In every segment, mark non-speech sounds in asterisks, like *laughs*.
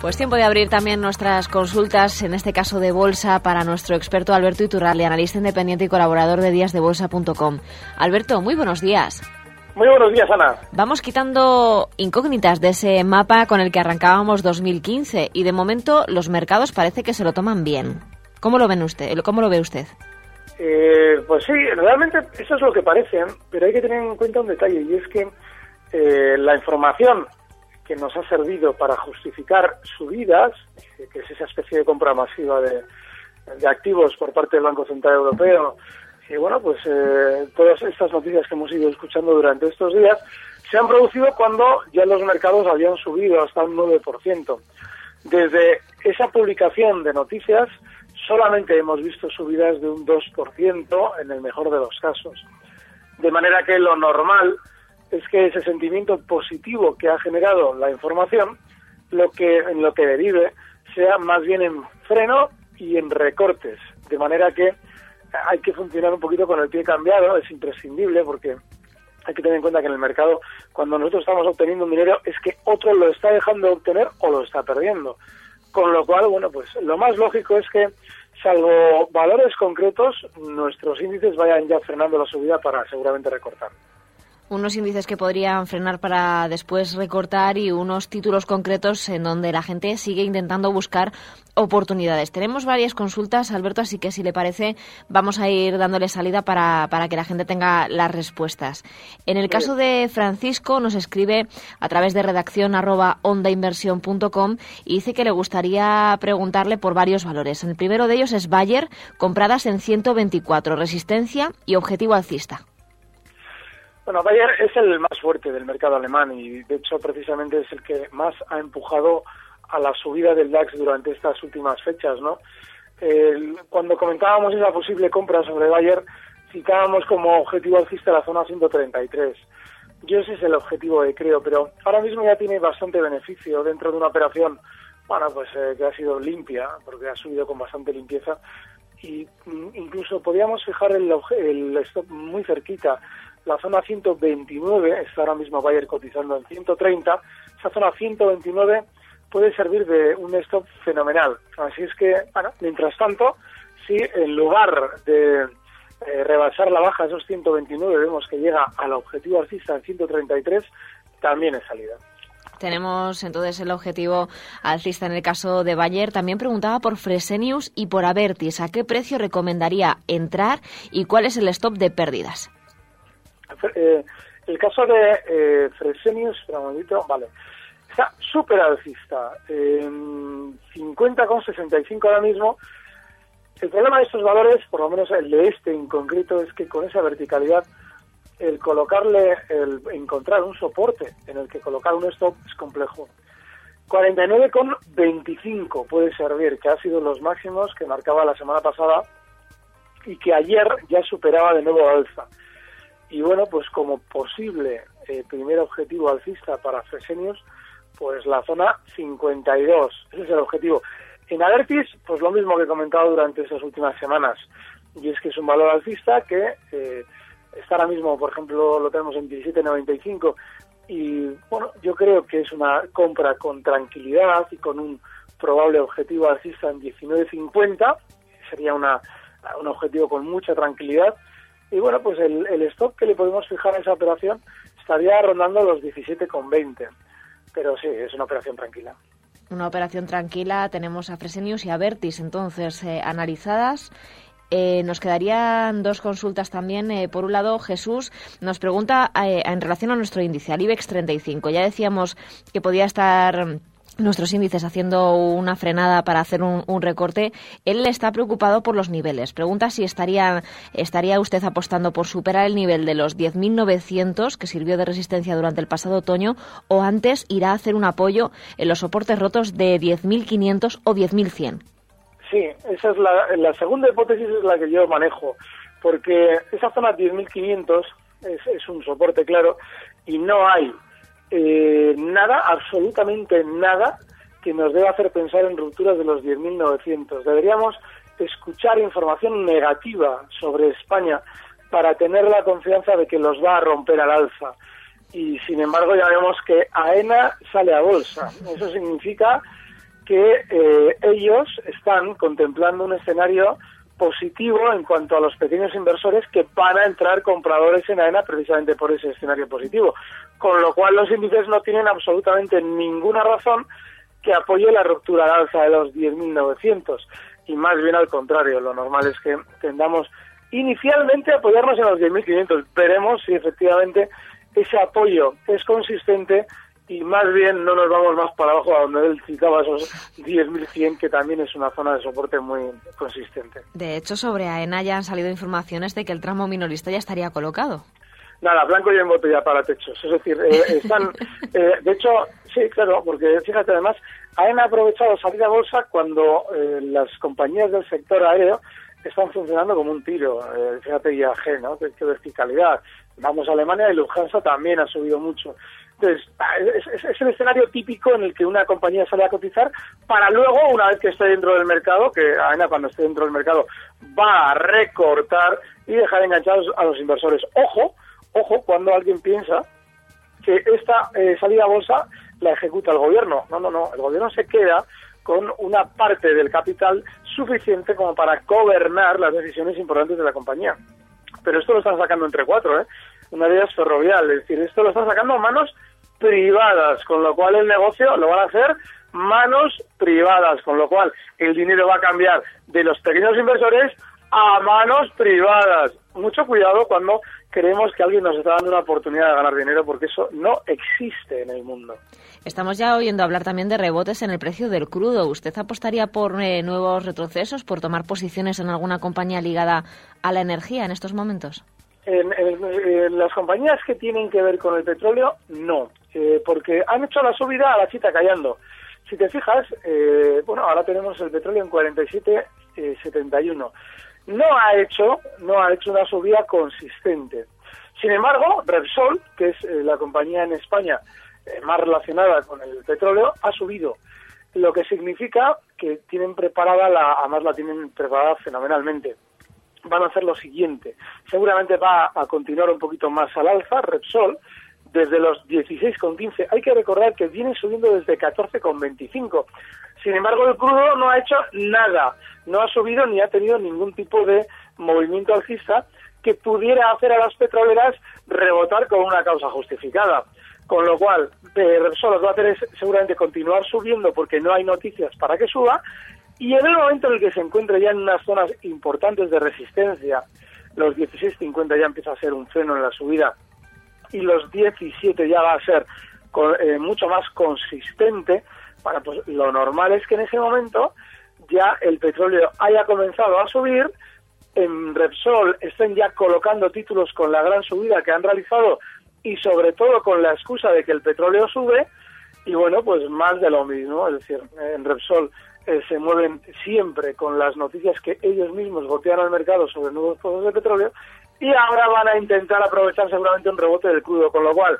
Pues tiempo de abrir también nuestras consultas, en este caso de bolsa, para nuestro experto Alberto Iturralde, analista independiente y colaborador de díasdebolsa.com. Alberto, muy buenos días. Muy buenos días, Ana. Vamos quitando incógnitas de ese mapa con el que arrancábamos 2015 y de momento los mercados parece que se lo toman bien. ¿Cómo lo ven usted? ¿Cómo lo ve usted? Eh, pues sí, realmente eso es lo que parece, pero hay que tener en cuenta un detalle y es que eh, la información que nos ha servido para justificar subidas, que es esa especie de compra masiva de, activos por parte del Banco Central Europeo. Y bueno, pues eh, todas estas noticias que hemos ido escuchando durante estos días se han producido cuando ya los mercados habían subido hasta un 9%. Desde esa publicación de noticias solamente hemos visto subidas de un 2% en el mejor de los casos. De manera que lo normal es que ese sentimiento positivo que ha generado la información, lo que en lo que derive sea más bien en freno y en recortes, de manera que hay que funcionar un poquito con el pie cambiado, es imprescindible porque hay que tener en cuenta que en el mercado cuando nosotros estamos obteniendo un dinero es que otro lo está dejando de obtener o lo está perdiendo. Con lo cual, bueno, pues lo más lógico es que salvo valores concretos, nuestros índices vayan ya frenando la subida para seguramente recortar unos índices que podrían frenar para después recortar y unos títulos concretos en donde la gente sigue intentando buscar oportunidades. Tenemos varias consultas, Alberto, así que si le parece, vamos a ir dándole salida para, para que la gente tenga las respuestas. En el caso de Francisco, nos escribe a través de redacción arroba ondainversión.com y dice que le gustaría preguntarle por varios valores. El primero de ellos es Bayer, compradas en 124, resistencia y objetivo alcista. Bueno, Bayer es el más fuerte del mercado alemán y de hecho precisamente es el que más ha empujado a la subida del DAX durante estas últimas fechas, ¿no? cuando comentábamos esa posible compra sobre Bayer, citábamos como objetivo alcista la zona 133. Yo ese es el objetivo que creo, pero ahora mismo ya tiene bastante beneficio dentro de una operación, bueno, pues eh, que ha sido limpia, porque ha subido con bastante limpieza y mm, incluso podíamos fijar el, el stop muy cerquita la zona 129 está ahora mismo Bayer cotizando en 130, esa zona 129 puede servir de un stop fenomenal. Así es que, bueno, mientras tanto, si en lugar de eh, rebasar la baja esos 129 vemos que llega al objetivo alcista en 133, también es salida. Tenemos entonces el objetivo alcista en el caso de Bayer. También preguntaba por Fresenius y por Avertis. ¿A qué precio recomendaría entrar y cuál es el stop de pérdidas? Eh, el caso de eh, Fresenius, vale, está súper alcista, eh, 50,65 ahora mismo. El problema de estos valores, por lo menos el de este en concreto, es que con esa verticalidad, el colocarle, el encontrar un soporte en el que colocar un stop es complejo. 49,25 puede servir, que ha sido los máximos que marcaba la semana pasada y que ayer ya superaba de nuevo alza. Y bueno, pues como posible eh, primer objetivo alcista para Fresenius, pues la zona 52. Ese es el objetivo. En Alertis, pues lo mismo que he comentado durante estas últimas semanas. Y es que es un valor alcista que eh, está ahora mismo, por ejemplo, lo tenemos en 17.95. Y bueno, yo creo que es una compra con tranquilidad y con un probable objetivo alcista en 19.50. Sería una, un objetivo con mucha tranquilidad y bueno, pues el, el stop que le podemos fijar a esa operación estaría rondando los 17,20. Pero sí, es una operación tranquila. Una operación tranquila. Tenemos a Fresenius y a Vertis entonces eh, analizadas. Eh, nos quedarían dos consultas también. Eh, por un lado, Jesús nos pregunta en relación a nuestro índice, al IBEX 35. Ya decíamos que podía estar nuestros índices haciendo una frenada para hacer un, recorte, él está preocupado por los niveles. Pregunta si estaría, estaría usted apostando por superar el nivel de los 10.900 que sirvió de resistencia durante el pasado otoño o antes irá a hacer un apoyo en los soportes rotos de 10.500 o 10.100. Sí, esa es la, la segunda hipótesis es la que yo manejo, porque esa zona 10.500 es, es un soporte claro y no hay eh, nada, absolutamente nada, que nos deba hacer pensar en rupturas de los 10.900. Deberíamos escuchar información negativa sobre España para tener la confianza de que los va a romper al alza. Y sin embargo ya vemos que AENA sale a bolsa. Eso significa que eh, ellos están contemplando un escenario positivo en cuanto a los pequeños inversores que van a entrar compradores en AENA precisamente por ese escenario positivo. Con lo cual los índices no tienen absolutamente ninguna razón que apoye la ruptura al alza de los 10.900 y más bien al contrario, lo normal es que tendamos inicialmente a apoyarnos en los 10.500. Veremos si efectivamente ese apoyo es consistente y más bien no nos vamos más para abajo a donde él citaba esos 10.100, que también es una zona de soporte muy consistente. De hecho, sobre AENA ya han salido informaciones de que el tramo minorista ya estaría colocado. Nada, blanco y en botella para techos. Es decir, eh, *laughs* están. Eh, de hecho, sí, claro, porque fíjate, además, AENA ha aprovechado salir a bolsa cuando eh, las compañías del sector aéreo están funcionando como un tiro. fíjate, IAG, ¿no? Qué, qué verticalidad. Vamos a Alemania y Lufthansa también ha subido mucho. Entonces, es, el escenario típico en el que una compañía sale a cotizar para luego, una vez que esté dentro del mercado, que AENA cuando esté dentro del mercado va a recortar y dejar enganchados a los inversores. Ojo, ojo, cuando alguien piensa que esta eh, salida a bolsa la ejecuta el gobierno. No, no, no, el gobierno se queda con una parte del capital suficiente como para gobernar las decisiones importantes de la compañía. Pero esto lo están sacando entre cuatro, ¿eh? Una de ellas ferrovial, es decir, esto lo están sacando manos privadas, con lo cual el negocio lo van a hacer manos privadas, con lo cual el dinero va a cambiar de los pequeños inversores a manos privadas. Mucho cuidado cuando creemos que alguien nos está dando una oportunidad de ganar dinero porque eso no existe en el mundo. Estamos ya oyendo hablar también de rebotes en el precio del crudo. ¿Usted apostaría por eh, nuevos retrocesos, por tomar posiciones en alguna compañía ligada a la energía en estos momentos? En, las compañías que tienen que ver con el petróleo, no, eh, porque han hecho la subida a la chita callando. Si te fijas, eh, bueno, ahora tenemos el petróleo en 47.71. Eh, no ha hecho, no ha hecho una subida consistente. Sin embargo, Repsol, que es la compañía en España más relacionada con el petróleo, ha subido lo que significa que tienen preparada la, además la tienen preparada fenomenalmente van a hacer lo siguiente. Seguramente va a continuar un poquito más al alza, Repsol, desde los 16,15. Hay que recordar que viene subiendo desde 14,25. Sin embargo, el crudo no ha hecho nada. No ha subido ni ha tenido ningún tipo de movimiento alcista que pudiera hacer a las petroleras rebotar con una causa justificada. Con lo cual, eh, Repsol lo que va a hacer es seguramente continuar subiendo porque no hay noticias para que suba y en el momento en el que se encuentra ya en unas zonas importantes de resistencia, los 16.50 ya empieza a ser un freno en la subida y los 17 ya va a ser eh, mucho más consistente, para pues lo normal es que en ese momento ya el petróleo haya comenzado a subir, en Repsol estén ya colocando títulos con la gran subida que han realizado y sobre todo con la excusa de que el petróleo sube. Y bueno, pues más de lo mismo, es decir, en Repsol eh, se mueven siempre con las noticias que ellos mismos gotean al mercado sobre nuevos pozos de petróleo y ahora van a intentar aprovechar seguramente un rebote del crudo, con lo cual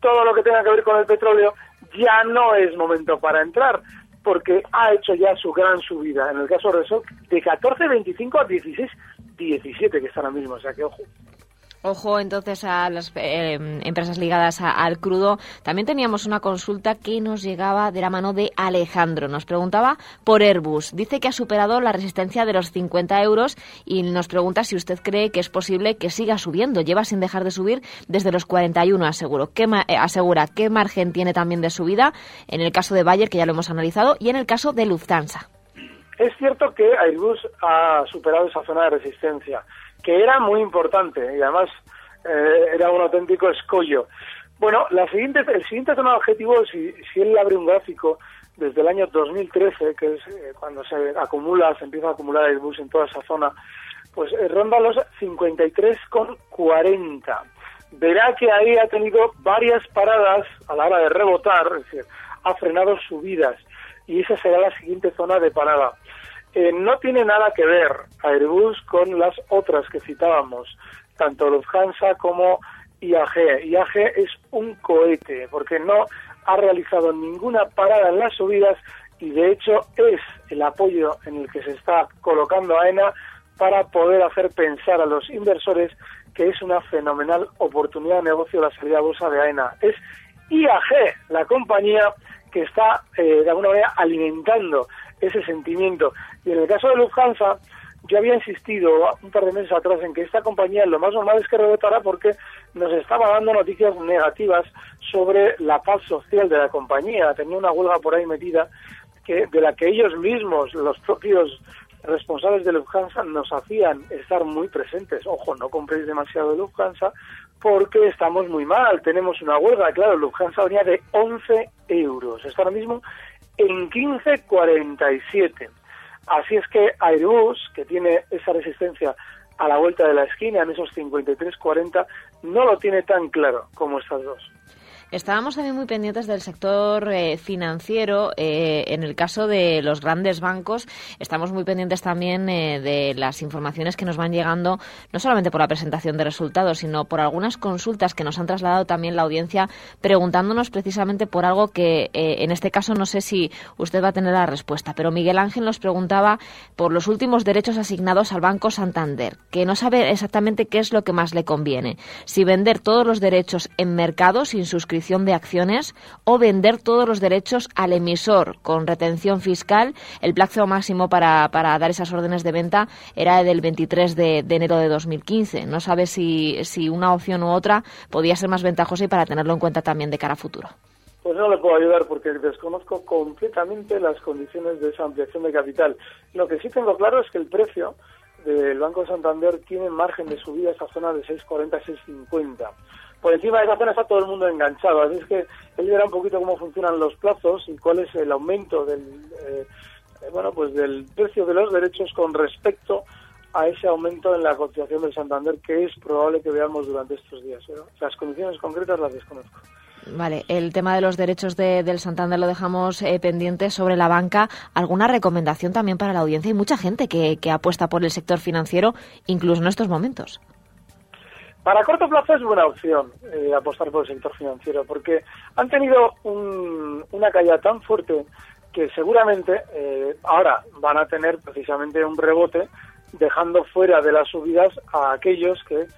todo lo que tenga que ver con el petróleo ya no es momento para entrar porque ha hecho ya su gran subida. En el caso de Repsol, de 14.25 a 16.17 que está ahora mismo, o sea que ojo. Ojo entonces a las eh, empresas ligadas al crudo. También teníamos una consulta que nos llegaba de la mano de Alejandro. Nos preguntaba por Airbus. Dice que ha superado la resistencia de los 50 euros y nos pregunta si usted cree que es posible que siga subiendo. Lleva sin dejar de subir desde los 41, aseguro. ¿Qué eh, asegura qué margen tiene también de subida en el caso de Bayer, que ya lo hemos analizado, y en el caso de Lufthansa. Es cierto que Airbus ha superado esa zona de resistencia que era muy importante y además eh, era un auténtico escollo. Bueno, la siguiente, el siguiente zona de objetivo, si, si él abre un gráfico desde el año 2013, que es eh, cuando se acumula, se empieza a acumular el bus en toda esa zona, pues eh, ronda los 53,40. Verá que ahí ha tenido varias paradas a la hora de rebotar, es decir, ha frenado subidas y esa será la siguiente zona de parada. Eh, no tiene nada que ver Airbus con las otras que citábamos, tanto Lufthansa como IAG. IAG es un cohete porque no ha realizado ninguna parada en las subidas y de hecho es el apoyo en el que se está colocando AENA para poder hacer pensar a los inversores que es una fenomenal oportunidad de negocio la salida a bolsa de AENA. Es IAG, la compañía que está eh, de alguna manera alimentando ese sentimiento. Y en el caso de Lufthansa, yo había insistido un par de meses atrás en que esta compañía lo más normal es que rebotara porque nos estaba dando noticias negativas sobre la paz social de la compañía. Tenía una huelga por ahí metida que de la que ellos mismos, los propios responsables de Lufthansa, nos hacían estar muy presentes. Ojo, no compréis demasiado de Lufthansa porque estamos muy mal. Tenemos una huelga. Claro, Lufthansa venía de 11 euros. Está ahora mismo en 15.47. Así es que Airbus, que tiene esa resistencia a la vuelta de la esquina en esos 53.40, no lo tiene tan claro como estas dos. Estábamos también muy pendientes del sector eh, financiero. Eh, en el caso de los grandes bancos, estamos muy pendientes también eh, de las informaciones que nos van llegando, no solamente por la presentación de resultados, sino por algunas consultas que nos han trasladado también la audiencia, preguntándonos precisamente por algo que, en este caso, no sé si usted va a tener la respuesta, pero Miguel Ángel nos preguntaba por los últimos derechos asignados al Banco Santander, que no sabe exactamente qué es lo que más le conviene. Si vender todos los derechos en mercado sin suscripción de acciones o vender todos los derechos al emisor con retención fiscal. El plazo máximo para, para dar esas órdenes de venta era del 23 de, enero de 2015. No sabe si, si una opción u otra podía ser más ventajosa y para tenerlo en cuenta también de cara a futuro. Pues no le puedo ayudar porque desconozco completamente las condiciones de esa ampliación de capital. Lo que sí tengo claro es que el precio del Banco de Santander tiene margen de subida a esa zona de 6,40 a 6,50 por encima de esa zona está todo el mundo enganchado. Así es que él verá un poquito cómo funcionan los plazos y cuál es el aumento del, eh, eh, bueno, pues del precio de los derechos con respecto a ese aumento en la cotización del Santander que es probable que veamos durante estos días. Las condiciones concretas las desconozco. Vale, el tema de los derechos del Santander lo dejamos eh, pendiente sobre la banca. ¿Alguna recomendación también para la audiencia? Hay mucha gente que, que apuesta por el sector financiero, incluso en estos momentos. Para corto plazo es buena opción eh, apostar por el sector financiero porque han tenido una caída tan fuerte que seguramente eh, ahora van a tener precisamente un rebote dejando fuera de las subidas a aquellos que eh,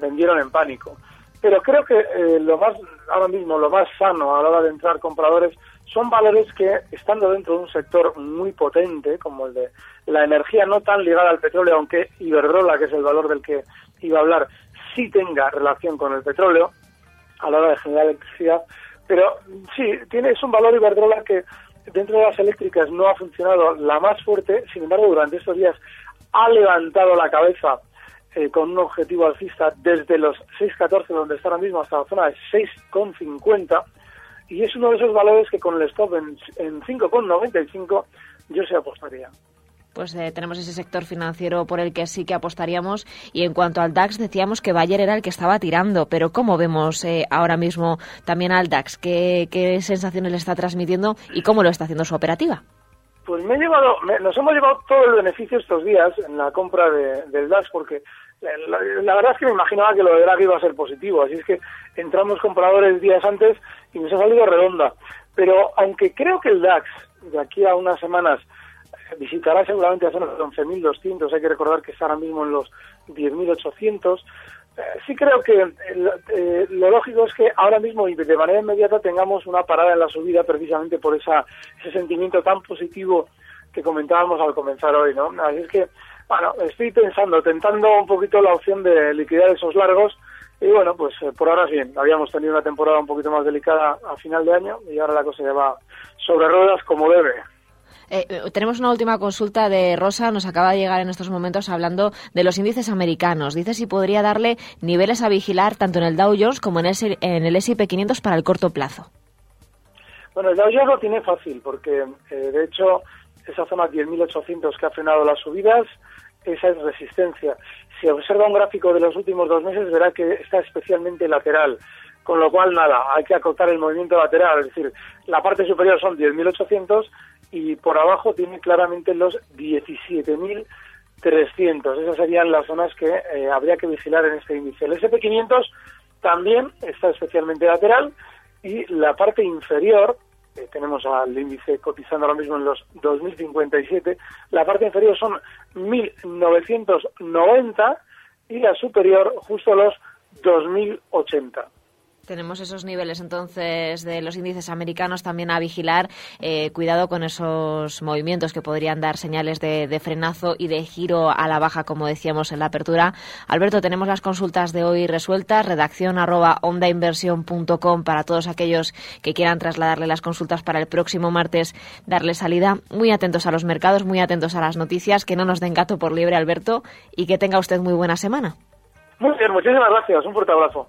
vendieron en pánico. Pero creo que lo más ahora mismo lo más sano a la hora de entrar compradores son valores que estando dentro de un sector muy potente como el de la energía no tan ligada al petróleo, aunque Iberdrola, que es el valor del que iba a hablar, sí tenga relación con el petróleo a la hora de generar electricidad, pero sí, tiene, es un valor Iberdrola que dentro de las eléctricas no ha funcionado la más fuerte, sin embargo, durante estos días ha levantado la cabeza eh, con un objetivo alcista desde los 6.14, donde está ahora mismo, hasta la zona de 6.50, y es uno de esos valores que con el stop en, en 5.95 yo se apostaría pues eh, tenemos ese sector financiero por el que sí que apostaríamos. Y en cuanto al DAX, decíamos que Bayer era el que estaba tirando, pero ¿cómo vemos eh, ahora mismo también al DAX? ¿Qué, sensaciones le está transmitiendo y cómo lo está haciendo su operativa? Pues me he llevado, nos hemos llevado todo el beneficio estos días en la compra del DAX, porque la, verdad es que me imaginaba que lo de Draghi iba a ser positivo, así es que entramos compradores días antes y nos ha salido redonda. Pero aunque creo que el DAX de aquí a unas semanas *laughs* visitará seguramente a zonas de 11.200, hay que recordar que está ahora mismo en los 10.800, sí creo que eh, lo lógico es que ahora mismo y de manera inmediata tengamos una parada en la subida precisamente por esa, ese sentimiento tan positivo que comentábamos al comenzar hoy, ¿no? Así es que, bueno, estoy pensando, tentando un poquito la opción de liquidar esos largos y bueno, pues eh, por ahora sí, habíamos tenido una temporada un poquito más delicada a final de año y ahora la cosa ya va sobre ruedas como debe. Eh, eh, tenemos una última consulta de Rosa, nos acaba de llegar en estos momentos hablando de los índices americanos. Dice si podría darle niveles a vigilar tanto en el Dow Jones como en el, en el S&P 500 para el corto plazo. Bueno, el Dow Jones lo tiene fácil porque, de hecho, esa zona 10.800 que ha frenado las subidas, esa es resistencia si observa un gráfico de los últimos dos meses, verá que está especialmente lateral. Con lo cual, nada, hay que acotar el movimiento lateral. Es decir, la parte superior son 10.800 y por abajo tiene claramente los 17.300. Esas serían las zonas que eh, habría que vigilar en este índice. El SP500 también está especialmente lateral y la parte inferior, eh, tenemos al índice cotizando ahora mismo en los 2057, la parte inferior son 1990 y la superior justo los 2080. Tenemos esos niveles entonces de los índices americanos también a vigilar. Eh, cuidado con esos movimientos que podrían dar señales de, frenazo y de giro a la baja, como decíamos en la apertura. Alberto, tenemos las consultas de hoy resueltas. Redacción arroba ondainversión.com para todos aquellos que quieran trasladarle las consultas para el próximo martes, darle salida. Muy atentos a los mercados, muy atentos a las noticias, que no nos den gato por liebre, Alberto, y que tenga usted muy buena semana. Muy bien, muchísimas gracias. Un fuerte abrazo.